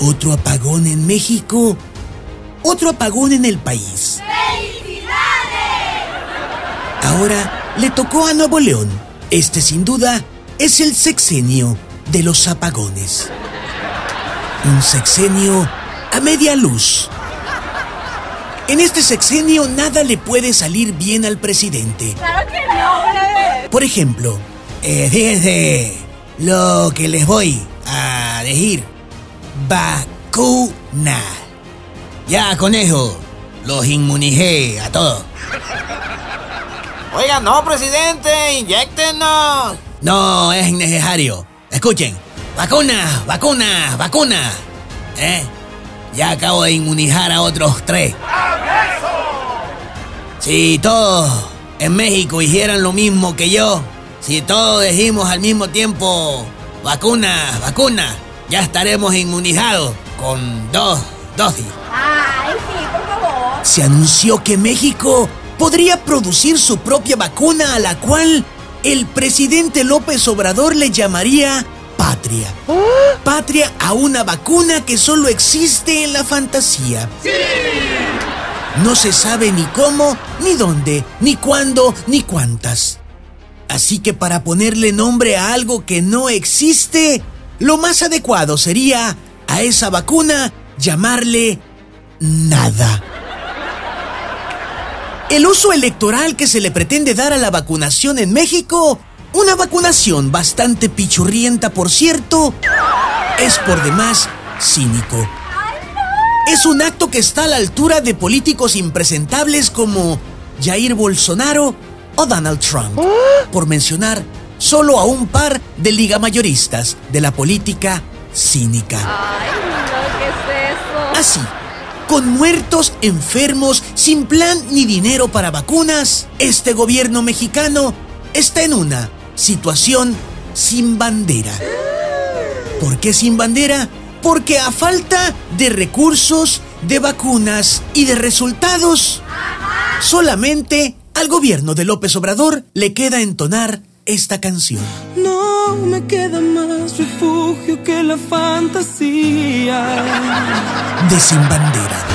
Otro apagón en México. Otro apagón en el país. Ahora le tocó a Nuevo León. Este sin duda es el sexenio de los apagones. Un sexenio a media luz. En este sexenio nada le puede salir bien al presidente. Claro que no, Por ejemplo, eh, fíjense lo que les voy a decir. Vacuna. Ya con eso los inmunicé a todos. Oiga, no, presidente, inyectenos. No es innecesario. Escuchen. Vacuna, vacuna, vacuna. ¿Eh? Ya acabo de inmunizar a otros tres. Si todos en México hicieran lo mismo que yo, si todos dijimos al mismo tiempo vacuna, vacuna, ya estaremos inmunizados con dos dosis. Ay, sí, por favor. Se anunció que México podría producir su propia vacuna a la cual el presidente López Obrador le llamaría patria. Patria a una vacuna que solo existe en la fantasía. No se sabe ni cómo, ni dónde, ni cuándo, ni cuántas. Así que para ponerle nombre a algo que no existe, lo más adecuado sería a esa vacuna llamarle nada. El uso electoral que se le pretende dar a la vacunación en México, una vacunación bastante pichurrienta por cierto, es por demás cínico. Es un acto que está a la altura de políticos impresentables como Jair Bolsonaro o Donald Trump, por mencionar solo a un par de ligamayoristas de la política cínica. Ay, no, ¿qué es eso? Así, con muertos, enfermos, sin plan ni dinero para vacunas, este gobierno mexicano está en una situación sin bandera. ¿Por qué sin bandera? Porque a falta de recursos, de vacunas y de resultados, solamente al gobierno de López Obrador le queda entonar esta canción. No me queda más refugio que la fantasía. De sin bandera.